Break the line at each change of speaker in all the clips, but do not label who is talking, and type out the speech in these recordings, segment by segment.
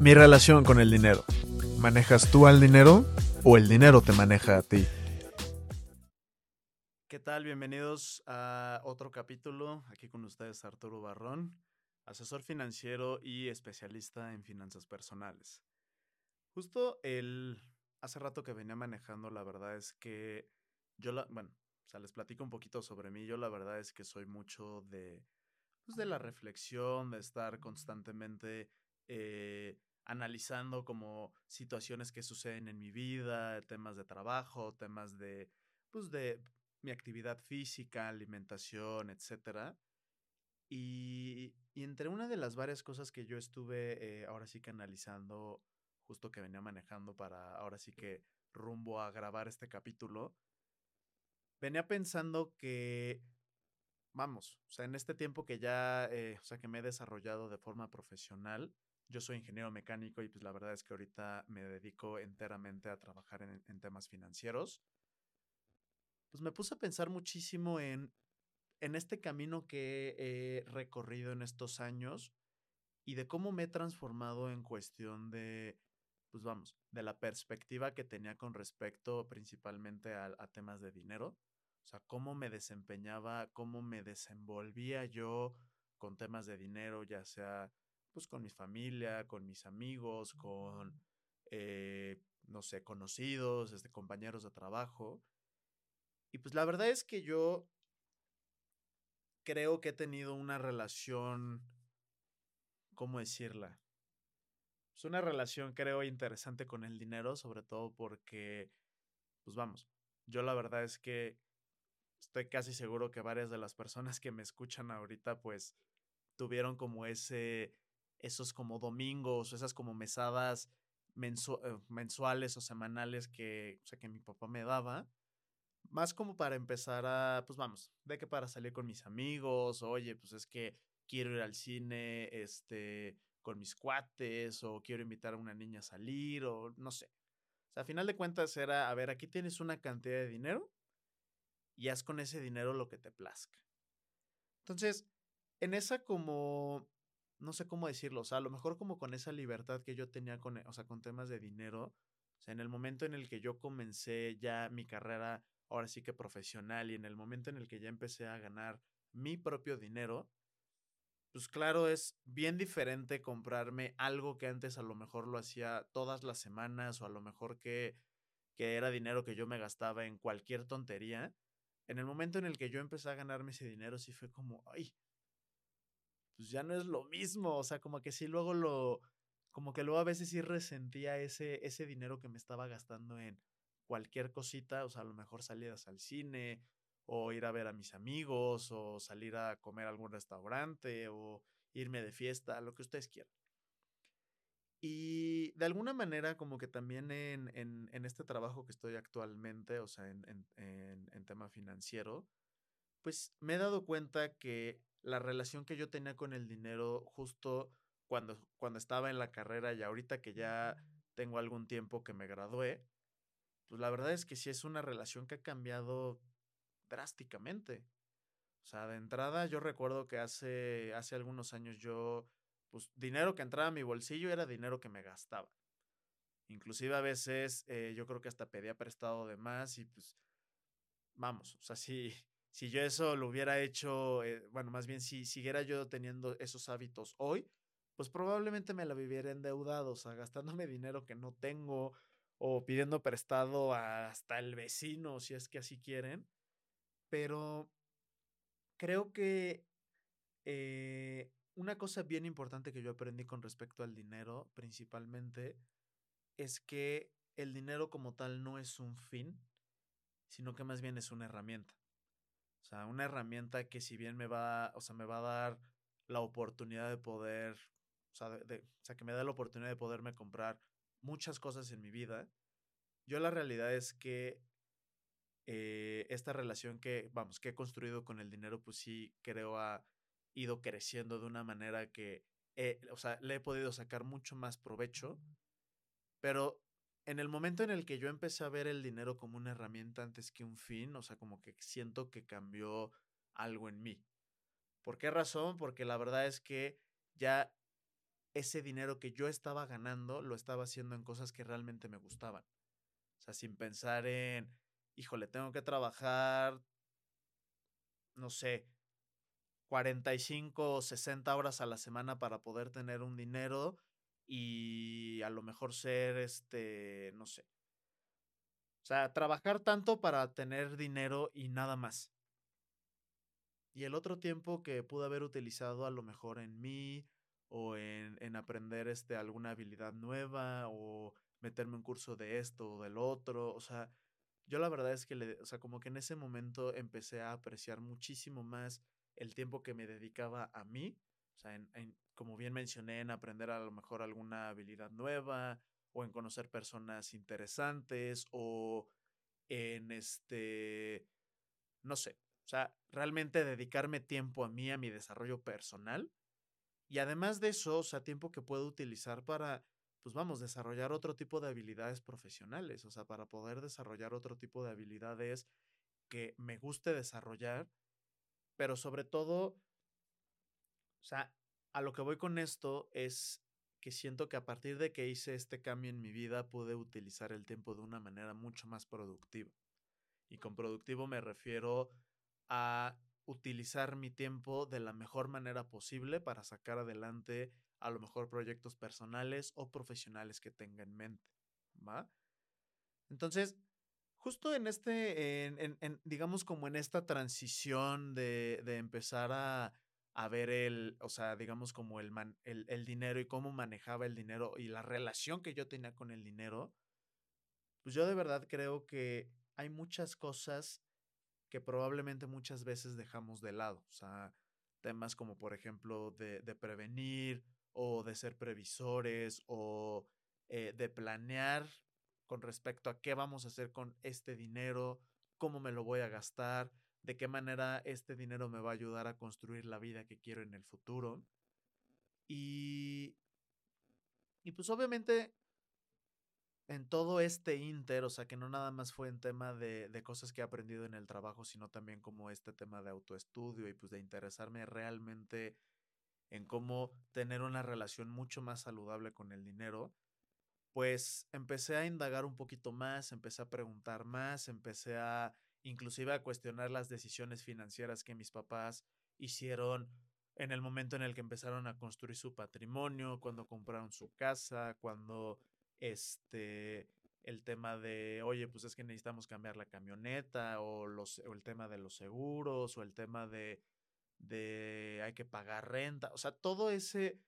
Mi relación con el dinero. ¿Manejas tú al dinero o el dinero te maneja a ti? ¿Qué tal? Bienvenidos a otro capítulo. Aquí con ustedes Arturo Barrón, asesor financiero y especialista en finanzas personales. Justo el hace rato que venía manejando, la verdad es que yo la, bueno, o sea, les platico un poquito sobre mí. Yo la verdad es que soy mucho de, pues, de la reflexión, de estar constantemente eh, analizando como situaciones que suceden en mi vida, temas de trabajo, temas de, pues, de mi actividad física, alimentación, etcétera. Y, y, entre una de las varias cosas que yo estuve eh, ahora sí que analizando, justo que venía manejando para ahora sí que rumbo a grabar este capítulo, venía pensando que, vamos, o sea, en este tiempo que ya, eh, o sea, que me he desarrollado de forma profesional, yo soy ingeniero mecánico y pues la verdad es que ahorita me dedico enteramente a trabajar en, temas financieros. Pues me puse a pensar muchísimo en, en este camino que he recorrido en estos años y de cómo me he transformado en cuestión de, pues vamos, de la perspectiva que tenía con respecto principalmente a, a temas de dinero. O sea, cómo me desempeñaba, cómo me desenvolvía yo con temas de dinero, ya sea pues con mi familia, con mis amigos, con, eh, no sé, conocidos, este, compañeros de trabajo. Y pues la verdad es que yo creo que he tenido una relación, ¿cómo decirla? Es una relación, creo, interesante con el dinero, sobre todo porque, pues vamos, yo la verdad es que estoy casi seguro que varias de las personas que me escuchan ahorita pues tuvieron como ese, esos como domingos, esas como mesadas eh, mensuales o semanales que, o sea, que mi papá me daba. Más como para empezar a, pues vamos, de que para salir con mis amigos, oye, pues es que quiero ir al cine, este, con mis cuates, o quiero invitar a una niña a salir, o no sé. O sea, a final de cuentas era, a ver, aquí tienes una cantidad de dinero, y haz con ese dinero lo que te plazca. Entonces, en esa como, no sé cómo decirlo, o sea, a lo mejor como con esa libertad que yo tenía con, o sea, con temas de dinero, o sea, en el momento en el que yo comencé ya mi carrera, ahora sí que profesional, y en el momento en el que ya empecé a ganar mi propio dinero, pues claro, es bien diferente comprarme algo que antes a lo mejor lo hacía todas las semanas o a lo mejor que, que era dinero que yo me gastaba en cualquier tontería. En el momento en el que yo empecé a ganarme ese dinero, sí fue como, ay, pues ya no es lo mismo, o sea, como que sí luego lo, como que luego a veces sí resentía ese, ese dinero que me estaba gastando en cualquier cosita, o sea, a lo mejor salidas al cine, o ir a ver a mis amigos, o salir a comer a algún restaurante, o irme de fiesta, lo que ustedes quieran. Y de alguna manera, como que también en, en, en este trabajo que estoy actualmente, o sea, en, en, tema financiero, pues me he dado cuenta que la relación que yo tenía con el dinero justo cuando, cuando estaba en la carrera y ahorita que ya tengo algún tiempo que me gradué, pues la verdad es que sí es una relación que ha cambiado drásticamente. O sea, de entrada yo recuerdo que hace, hace algunos años yo pues dinero que entraba a mi bolsillo era dinero que me gastaba. Inclusive a veces eh, yo creo que hasta pedía prestado de más y pues vamos, o sea, si, si yo eso lo hubiera hecho, eh, bueno, más bien si siguiera yo teniendo esos hábitos hoy, pues probablemente me la viviera endeudado, o sea, gastándome dinero que no tengo o pidiendo prestado hasta el vecino, si es que así quieren. Pero creo que eh, una cosa bien importante que yo aprendí con respecto al dinero, principalmente, es que el dinero como tal no es un fin, sino que más bien es una herramienta. Sea, una herramienta que si bien me va, o sea, me va a dar la oportunidad de poder, o sea, de, o sea, que me da la oportunidad de poderme comprar muchas cosas en mi vida, yo la realidad es que eh, esta relación que, vamos, que he construido con el dinero, pues sí creo a ido creciendo de una manera que, o sea, le he podido sacar mucho más provecho, pero en el momento en el que yo empecé a ver el dinero como una herramienta antes que un fin, o sea, como que siento que cambió algo en mí. ¿Por qué razón? Porque la verdad es que ya ese dinero que yo estaba ganando lo estaba haciendo en cosas que realmente me gustaban. O sea, sin pensar en, híjole, tengo que trabajar, no sé, 45 o 60 horas a la semana para poder tener un dinero y a lo mejor ser, este, no sé. O sea, trabajar tanto para tener dinero y nada más. Y el otro tiempo que pude haber utilizado a lo mejor en mí o en, en aprender este, alguna habilidad nueva o meterme un curso de esto o del otro. O sea, yo la verdad es que, le, o sea, como que en ese momento empecé a apreciar muchísimo más el tiempo que me dedicaba a mí. O sea, en, como bien mencioné, en aprender a lo mejor alguna habilidad nueva o en conocer personas interesantes o en este, no sé, o sea, realmente dedicarme tiempo a mí, a mi desarrollo personal. Y además de eso, o sea, tiempo que puedo utilizar para, pues vamos, desarrollar otro tipo de habilidades profesionales, o sea, para poder desarrollar otro tipo de habilidades que me guste desarrollar, pero sobre todo, o sea, a lo que voy con esto es que siento que a partir de que hice este cambio en mi vida pude utilizar el tiempo de una manera mucho más productiva. Y con productivo me refiero a utilizar mi tiempo de la mejor manera posible para sacar adelante a lo mejor proyectos personales o profesionales que tenga en mente, ¿va? Entonces, justo en este, en, digamos como en esta transición de, empezar a, a, ver el, o sea, digamos como el, el, el dinero y cómo manejaba el dinero y la relación que yo tenía con el dinero, pues yo de verdad creo que hay muchas cosas que probablemente muchas veces dejamos de lado. O sea, temas como por ejemplo de, prevenir o de ser previsores o eh, de planear con respecto a qué vamos a hacer con este dinero, cómo me lo voy a gastar, de qué manera este dinero me va a ayudar a construir la vida que quiero en el futuro. Y, y pues obviamente en todo este inter, o sea, que no nada más fue en tema de, de, cosas que he aprendido en el trabajo, sino también como este tema de autoestudio y pues de interesarme realmente en cómo tener una relación mucho más saludable con el dinero, pues empecé a indagar un poquito más, empecé a preguntar más, empecé a inclusive a cuestionar las decisiones financieras que mis papás hicieron en el momento en el que empezaron a construir su patrimonio, cuando compraron su casa, cuando este, el tema de, oye, pues es que necesitamos cambiar la camioneta o, los, o el tema de los seguros o el tema de, de hay que pagar renta, o sea, todo ese,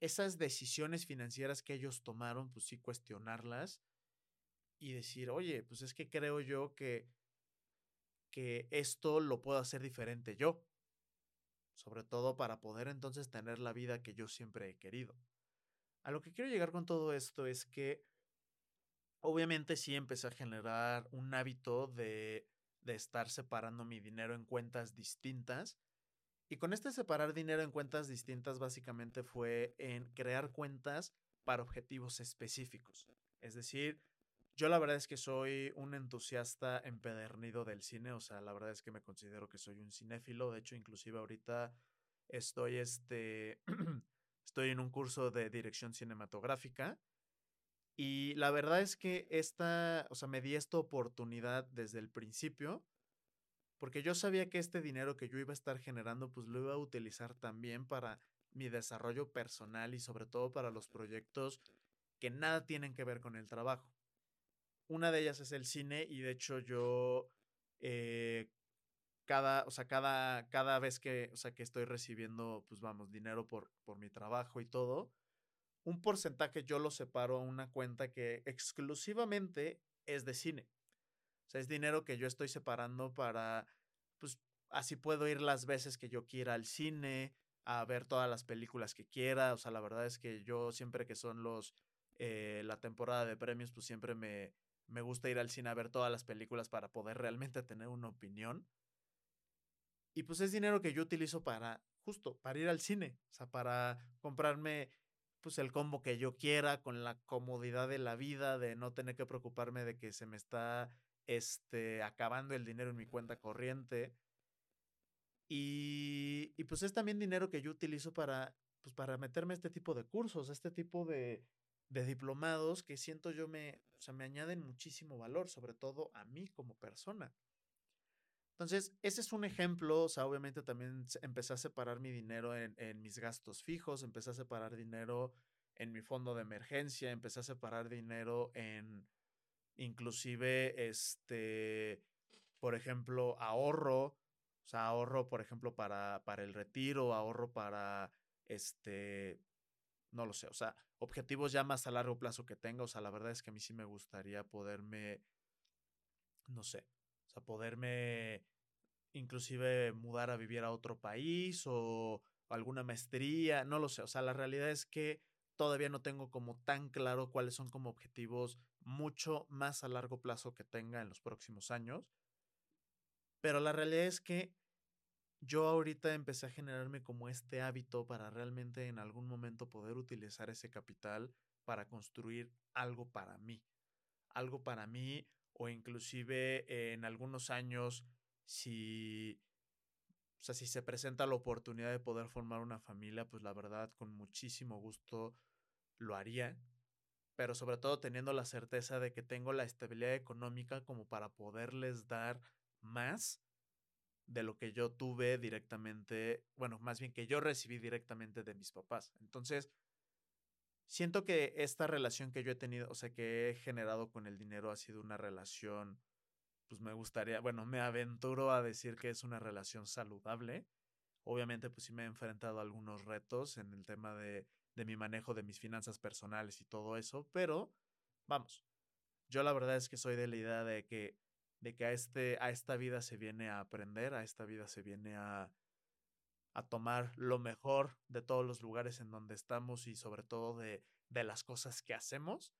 esas decisiones financieras que ellos tomaron, pues sí cuestionarlas y decir, oye, pues es que creo yo que, que esto lo puedo hacer diferente yo, sobre todo para poder entonces tener la vida que yo siempre he querido. A lo que quiero llegar con todo esto es que obviamente sí empecé a generar un hábito de, de estar separando mi dinero en cuentas distintas. Y con este separar dinero en cuentas distintas básicamente fue en crear cuentas para objetivos específicos. Es decir, yo la verdad es que soy un entusiasta empedernido del cine, o sea, la verdad es que me considero que soy un cinéfilo, de hecho inclusive ahorita estoy este Estoy en un curso de dirección cinematográfica. Y la verdad es que esta, o sea, me di esta oportunidad desde el principio, porque yo sabía que este dinero que yo iba a estar generando, pues lo iba a utilizar también para mi desarrollo personal y sobre todo para los proyectos que nada tienen que ver con el trabajo. Una de ellas es el cine y de hecho yo eh, cada, o sea, cada, cada vez que, o sea, que estoy recibiendo, pues vamos, dinero por, por mi trabajo y todo, un porcentaje yo lo separo a una cuenta que exclusivamente es de cine. O sea, es dinero que yo estoy separando para, pues, así puedo ir las veces que yo quiera al cine, a ver todas las películas que quiera. O sea, la verdad es que yo siempre que son los, eh, la temporada de premios, pues siempre me, me gusta ir al cine a ver todas las películas para poder realmente tener una opinión. Y pues es dinero que yo utilizo para, justo, para ir al cine, o sea, para comprarme pues el combo que yo quiera, con la comodidad de la vida, de no tener que preocuparme de que se me está este, acabando el dinero en mi cuenta corriente. Y, y pues es también dinero que yo utilizo para pues para meterme a este tipo de cursos, a este tipo de, de diplomados que siento yo me, o sea, me añaden muchísimo valor, sobre todo a mí como persona. Entonces, ese es un ejemplo, o sea, obviamente también empecé a separar mi dinero en, en, mis gastos fijos, empecé a separar dinero en mi fondo de emergencia, empecé a separar dinero en inclusive, este, por ejemplo, ahorro, o sea, ahorro, por ejemplo, para, para el retiro, ahorro para, este, no lo sé, o sea, objetivos ya más a largo plazo que tenga, o sea, la verdad es que a mí sí me gustaría poderme, no sé, o sea, poderme inclusive mudar a vivir a otro país o alguna maestría, no lo sé, o sea, la realidad es que todavía no tengo como tan claro cuáles son como objetivos mucho más a largo plazo que tenga en los próximos años. Pero la realidad es que yo ahorita empecé a generarme como este hábito para realmente en algún momento poder utilizar ese capital para construir algo para mí. Algo para mí o inclusive en algunos años si o sea, si se presenta la oportunidad de poder formar una familia, pues la verdad con muchísimo gusto lo haría, pero sobre todo teniendo la certeza de que tengo la estabilidad económica como para poderles dar más de lo que yo tuve directamente, bueno, más bien que yo recibí directamente de mis papás. Entonces, siento que esta relación que yo he tenido, o sea, que he generado con el dinero ha sido una relación, pues me gustaría, bueno, me aventuro a decir que es una relación saludable. Obviamente, pues sí me he enfrentado a algunos retos en el tema de de mi manejo de mis finanzas personales y todo eso, pero vamos, yo la verdad es que soy de la idea de que, de que a, este, a esta vida se viene a aprender, a esta vida se viene a, a tomar lo mejor de todos los lugares en donde estamos y sobre todo de, de las cosas que hacemos.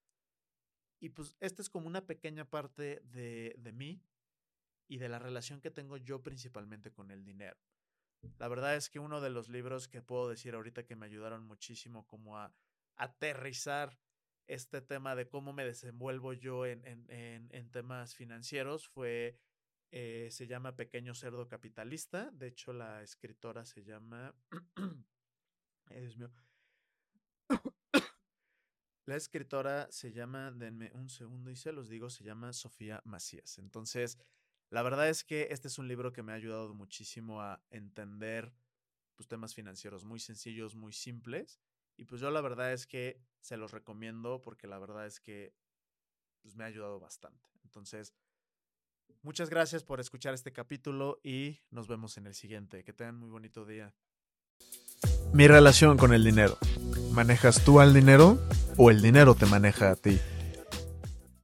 Y pues esta es como una pequeña parte de, de mí y de la relación que tengo yo principalmente con el dinero. La verdad es que uno de los libros que puedo decir ahorita que me ayudaron muchísimo como a aterrizar este tema de cómo me desenvuelvo yo en, en, temas financieros fue, eh, se llama Pequeño Cerdo Capitalista. De hecho, la escritora se llama... Dios mío. La escritora se llama, denme un segundo y se los digo, se llama Sofía Macías. Entonces, la verdad es que este es un libro que me ha ayudado muchísimo a entender pues, temas financieros muy sencillos, muy simples. Y pues yo la verdad es que se los recomiendo porque la verdad es que pues, me ha ayudado bastante. Entonces, muchas gracias por escuchar este capítulo y nos vemos en el siguiente. Que tengan muy bonito día. Mi relación con el dinero. ¿Manejas tú al dinero o el dinero te maneja a ti?